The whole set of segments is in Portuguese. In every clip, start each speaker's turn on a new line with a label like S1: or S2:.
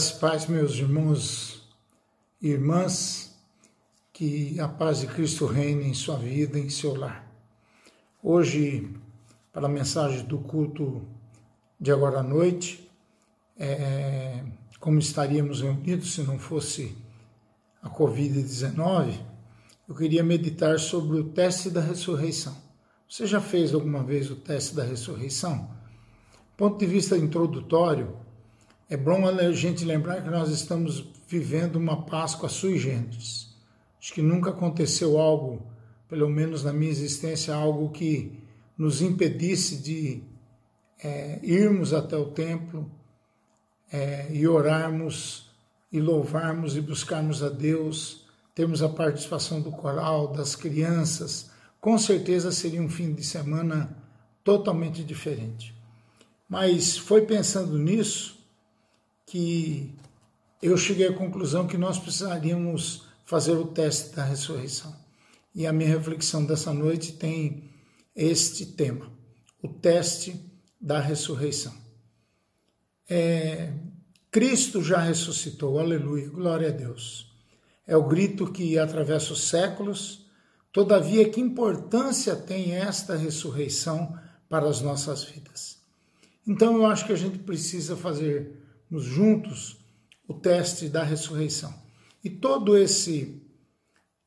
S1: Graças paz, meus irmãos e irmãs, que a paz de Cristo reine em sua vida, em seu lar. Hoje, para a mensagem do culto de agora à noite, é, como estaríamos reunidos se não fosse a Covid-19, eu queria meditar sobre o teste da ressurreição. Você já fez alguma vez o teste da ressurreição? ponto de vista introdutório, é bom a gente lembrar que nós estamos vivendo uma Páscoa sui generis. Acho que nunca aconteceu algo, pelo menos na minha existência, algo que nos impedisse de é, irmos até o templo é, e orarmos e louvarmos e buscarmos a Deus, termos a participação do coral, das crianças. Com certeza seria um fim de semana totalmente diferente. Mas foi pensando nisso que eu cheguei à conclusão que nós precisaríamos fazer o teste da ressurreição. E a minha reflexão dessa noite tem este tema: o teste da ressurreição. É, Cristo já ressuscitou, aleluia, glória a Deus. É o grito que atravessa os séculos. Todavia, que importância tem esta ressurreição para as nossas vidas? Então, eu acho que a gente precisa fazer juntos o teste da ressurreição. E todo esse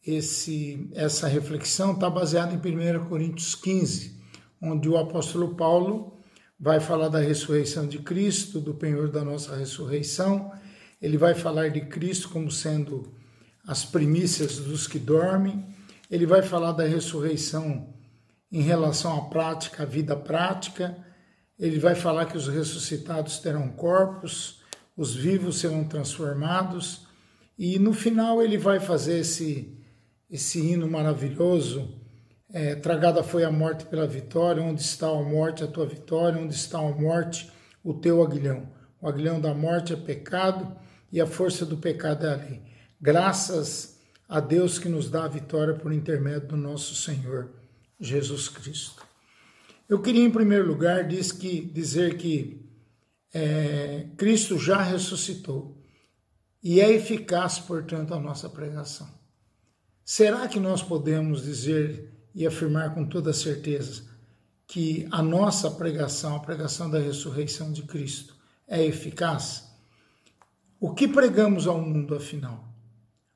S1: esse essa reflexão está baseada em 1 Coríntios 15, onde o apóstolo Paulo vai falar da ressurreição de Cristo, do penhor da nossa ressurreição. Ele vai falar de Cristo como sendo as primícias dos que dormem. Ele vai falar da ressurreição em relação à prática, à vida prática ele vai falar que os ressuscitados terão corpos, os vivos serão transformados, e no final ele vai fazer esse, esse hino maravilhoso. É, Tragada foi a morte pela vitória, onde está a morte, a tua vitória, onde está a morte, o teu aguilhão. O aguilhão da morte é pecado e a força do pecado é a lei. Graças a Deus que nos dá a vitória por intermédio do nosso Senhor Jesus Cristo. Eu queria, em primeiro lugar, diz que, dizer que é, Cristo já ressuscitou e é eficaz, portanto, a nossa pregação. Será que nós podemos dizer e afirmar com toda certeza que a nossa pregação, a pregação da ressurreição de Cristo, é eficaz? O que pregamos ao mundo, afinal?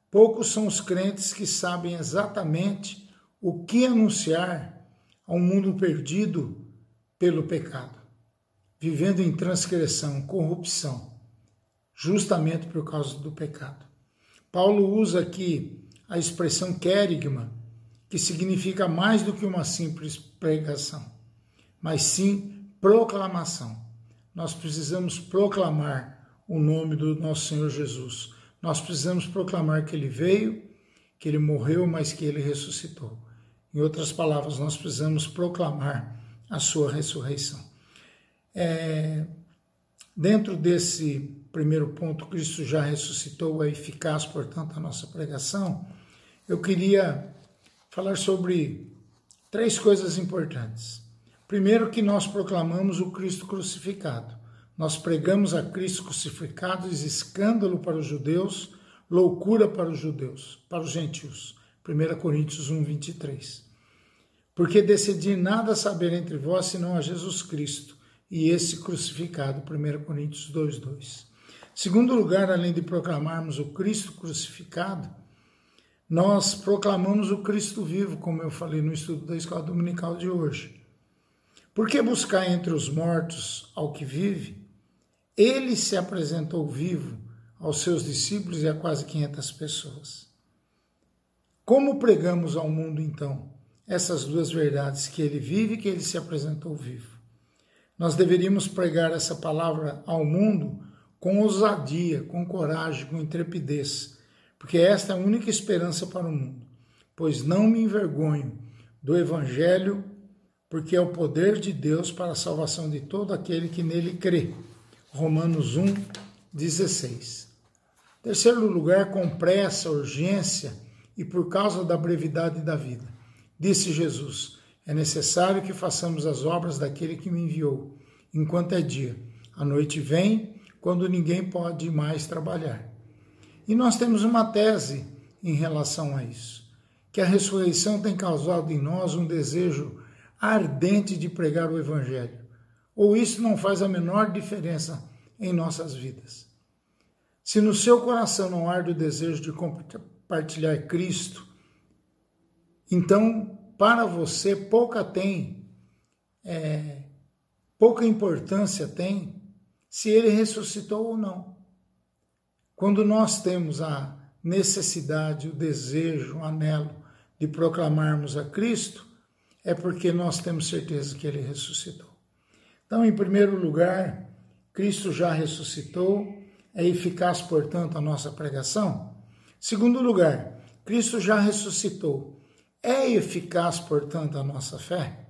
S1: Poucos são os crentes que sabem exatamente o que anunciar a um mundo perdido pelo pecado, vivendo em transgressão, corrupção, justamente por causa do pecado. Paulo usa aqui a expressão querigma, que significa mais do que uma simples pregação, mas sim proclamação. Nós precisamos proclamar o nome do nosso Senhor Jesus. Nós precisamos proclamar que ele veio, que ele morreu, mas que ele ressuscitou. Em outras palavras, nós precisamos proclamar a sua ressurreição. É, dentro desse primeiro ponto, Cristo já ressuscitou, é eficaz, portanto, a nossa pregação. Eu queria falar sobre três coisas importantes. Primeiro, que nós proclamamos o Cristo crucificado. Nós pregamos a Cristo crucificado, escândalo para os judeus, loucura para os judeus, para os gentios. 1 Coríntios 1, 23 porque decidi nada saber entre vós senão a Jesus Cristo e esse crucificado. 1 Coríntios 2:2. Segundo lugar, além de proclamarmos o Cristo crucificado, nós proclamamos o Cristo vivo, como eu falei no estudo da escola dominical de hoje. Por que buscar entre os mortos ao que vive? Ele se apresentou vivo aos seus discípulos e a quase 500 pessoas. Como pregamos ao mundo então? essas duas verdades, que ele vive e que ele se apresentou vivo. Nós deveríamos pregar essa palavra ao mundo com ousadia, com coragem, com intrepidez, porque esta é a única esperança para o mundo. Pois não me envergonho do Evangelho, porque é o poder de Deus para a salvação de todo aquele que nele crê. Romanos 1, 16. Terceiro lugar, com pressa, urgência e por causa da brevidade da vida. Disse Jesus: É necessário que façamos as obras daquele que me enviou, enquanto é dia. A noite vem, quando ninguém pode mais trabalhar. E nós temos uma tese em relação a isso, que a ressurreição tem causado em nós um desejo ardente de pregar o Evangelho. Ou isso não faz a menor diferença em nossas vidas. Se no seu coração não arde o desejo de compartilhar Cristo, então para você pouca tem, é, pouca importância tem se ele ressuscitou ou não. Quando nós temos a necessidade, o desejo, o anelo de proclamarmos a Cristo, é porque nós temos certeza que ele ressuscitou. Então, em primeiro lugar, Cristo já ressuscitou, é eficaz, portanto, a nossa pregação. Segundo lugar, Cristo já ressuscitou, é eficaz, portanto, a nossa fé.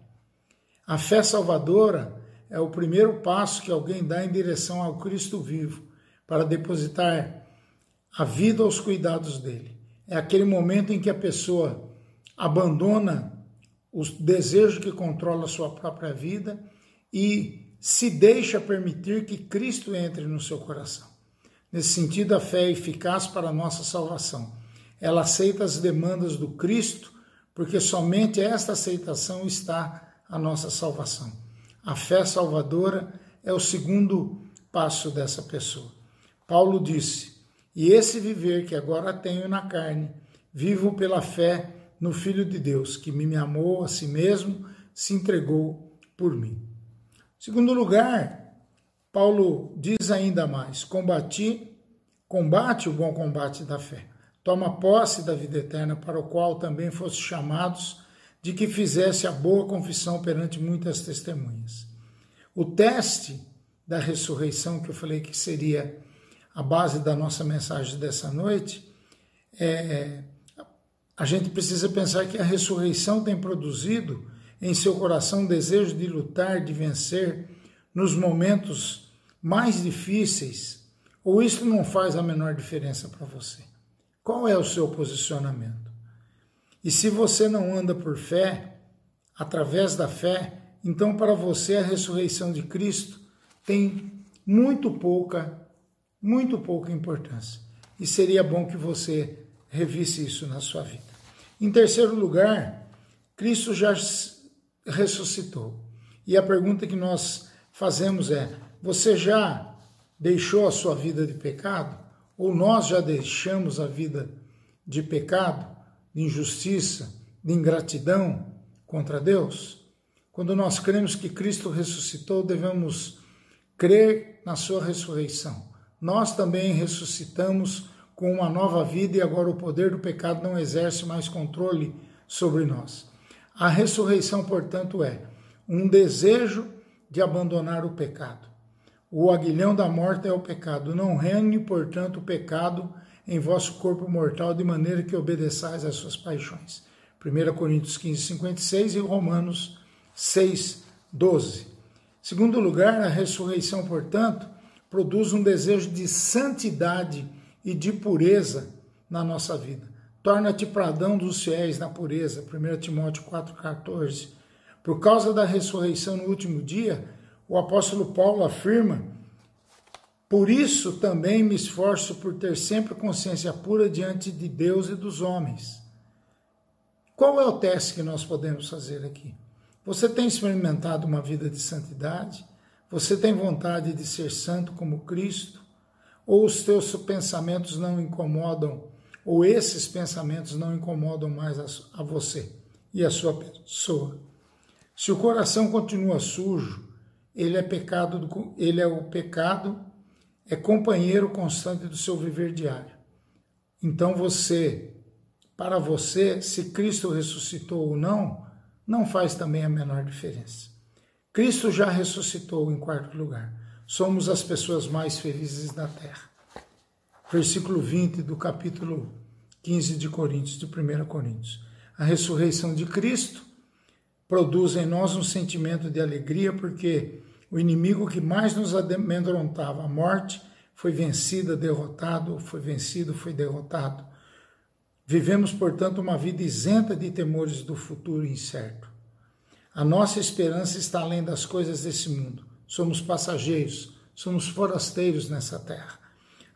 S1: A fé salvadora é o primeiro passo que alguém dá em direção ao Cristo vivo para depositar a vida aos cuidados dele. É aquele momento em que a pessoa abandona o desejo que controla a sua própria vida e se deixa permitir que Cristo entre no seu coração. Nesse sentido, a fé é eficaz para a nossa salvação. Ela aceita as demandas do Cristo, porque somente esta aceitação está a nossa salvação. A fé salvadora é o segundo passo dessa pessoa. Paulo disse: E esse viver que agora tenho na carne, vivo pela fé no Filho de Deus, que me amou a si mesmo, se entregou por mim. Segundo lugar, Paulo diz ainda mais: combati, combate o bom combate da fé. Toma posse da vida eterna, para o qual também fosse chamados, de que fizesse a boa confissão perante muitas testemunhas. O teste da ressurreição, que eu falei que seria a base da nossa mensagem dessa noite, é, a gente precisa pensar que a ressurreição tem produzido em seu coração um desejo de lutar, de vencer nos momentos mais difíceis, ou isso não faz a menor diferença para você? Qual é o seu posicionamento? E se você não anda por fé, através da fé, então para você a ressurreição de Cristo tem muito pouca muito pouca importância. E seria bom que você revisse isso na sua vida. Em terceiro lugar, Cristo já ressuscitou. E a pergunta que nós fazemos é: você já deixou a sua vida de pecado? Ou nós já deixamos a vida de pecado, de injustiça, de ingratidão contra Deus? Quando nós cremos que Cristo ressuscitou, devemos crer na sua ressurreição nós também ressuscitamos com uma nova vida e agora o poder do pecado não exerce mais controle sobre nós. A ressurreição, portanto, é um desejo de abandonar o pecado. O aguilhão da morte é o pecado. Não reine, portanto, o pecado em vosso corpo mortal, de maneira que obedeçais às suas paixões. 1 Coríntios 15, 56 e Romanos 6, 12. Segundo lugar, a ressurreição, portanto, produz um desejo de santidade e de pureza na nossa vida. Torna-te pradão dos fiéis na pureza, 1 Timóteo 4,14. Por causa da ressurreição no último dia, o apóstolo Paulo afirma: Por isso também me esforço por ter sempre consciência pura diante de Deus e dos homens. Qual é o teste que nós podemos fazer aqui? Você tem experimentado uma vida de santidade? Você tem vontade de ser santo como Cristo? Ou os teus pensamentos não incomodam, ou esses pensamentos não incomodam mais a, você e a sua pessoa? Se o coração continua sujo, ele é pecado, do, ele é o pecado, é companheiro constante do seu viver diário. Então você, para você, se Cristo ressuscitou ou não, não faz também a menor diferença. Cristo já ressuscitou em quarto lugar. Somos as pessoas mais felizes da terra. Versículo 20 do capítulo 15 de Coríntios, de 1 Coríntios. A ressurreição de Cristo produz em nós um sentimento de alegria, porque o inimigo que mais nos amedrontava, a morte, foi vencida, derrotado, foi vencido, foi derrotado. Vivemos, portanto, uma vida isenta de temores do futuro incerto. A nossa esperança está além das coisas desse mundo. Somos passageiros, somos forasteiros nessa terra.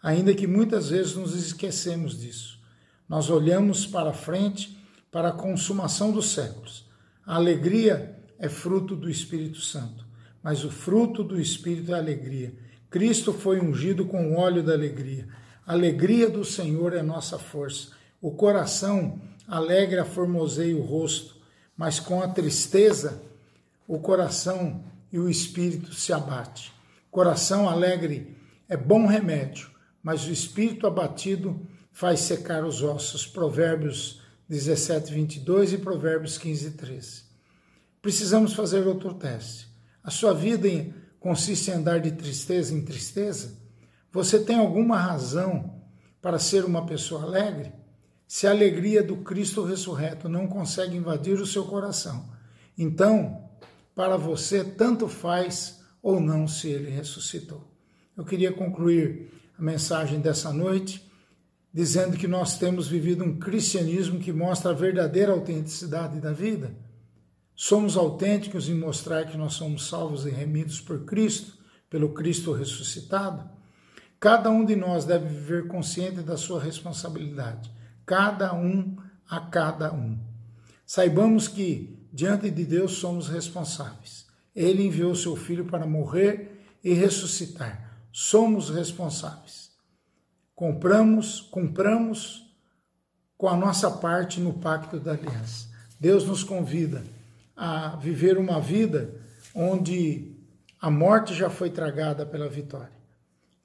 S1: Ainda que muitas vezes nos esquecemos disso. Nós olhamos para frente para a consumação dos séculos. A alegria é fruto do Espírito Santo, mas o fruto do Espírito é alegria. Cristo foi ungido com o óleo da alegria. A alegria do Senhor é nossa força. O coração alegre aformoseia o rosto, mas com a tristeza o coração e o espírito se abate. Coração alegre é bom remédio, mas o espírito abatido faz secar os ossos. Provérbios 17, 22 e Provérbios 15, 13. Precisamos fazer outro teste. A sua vida consiste em andar de tristeza em tristeza? Você tem alguma razão para ser uma pessoa alegre? Se a alegria do Cristo ressurreto não consegue invadir o seu coração, então, para você, tanto faz ou não se ele ressuscitou. Eu queria concluir a mensagem dessa noite dizendo que nós temos vivido um cristianismo que mostra a verdadeira autenticidade da vida. Somos autênticos em mostrar que nós somos salvos e remidos por Cristo, pelo Cristo ressuscitado. Cada um de nós deve viver consciente da sua responsabilidade, cada um a cada um. Saibamos que, diante de Deus, somos responsáveis. Ele enviou seu Filho para morrer e ressuscitar. Somos responsáveis compramos, compramos com a nossa parte no pacto da aliança. Deus nos convida a viver uma vida onde a morte já foi tragada pela vitória.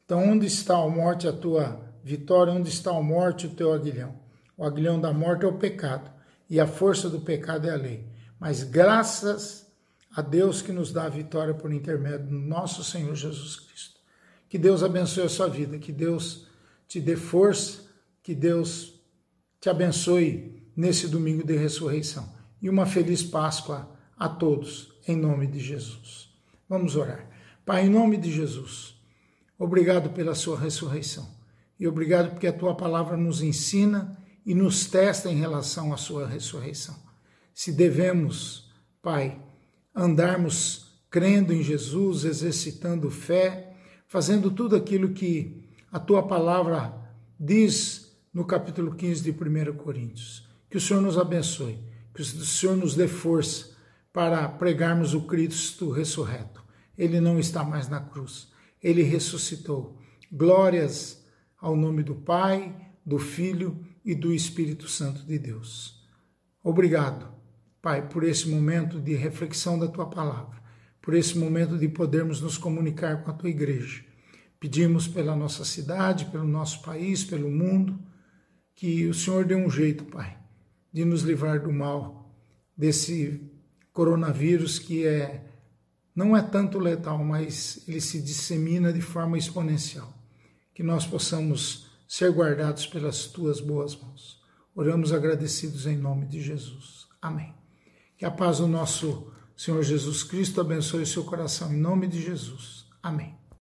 S1: Então, onde está a morte, a tua vitória? Onde está a morte, o teu aguilhão? O aguilhão da morte é o pecado, e a força do pecado é a lei. Mas graças a Deus que nos dá a vitória por intermédio do nosso Senhor Jesus Cristo. Que Deus abençoe a sua vida, que Deus te dê força, que Deus te abençoe nesse domingo de ressurreição. E uma feliz Páscoa a todos, em nome de Jesus. Vamos orar. Pai, em nome de Jesus, obrigado pela sua ressurreição. E obrigado porque a tua palavra nos ensina e nos testa em relação à sua ressurreição. Se devemos, Pai, andarmos crendo em Jesus, exercitando fé, fazendo tudo aquilo que a tua palavra diz no capítulo 15 de 1 Coríntios. Que o Senhor nos abençoe, que o Senhor nos dê força para pregarmos o Cristo ressurreto. Ele não está mais na cruz, ele ressuscitou. Glórias ao nome do Pai, do Filho e do Espírito Santo de Deus. Obrigado, Pai, por esse momento de reflexão da tua palavra, por esse momento de podermos nos comunicar com a tua igreja. Pedimos pela nossa cidade, pelo nosso país, pelo mundo, que o Senhor dê um jeito, Pai, de nos livrar do mal, desse coronavírus que é não é tanto letal, mas ele se dissemina de forma exponencial. Que nós possamos ser guardados pelas tuas boas mãos. Oramos agradecidos em nome de Jesus. Amém. Que a paz do nosso Senhor Jesus Cristo abençoe o seu coração em nome de Jesus. Amém.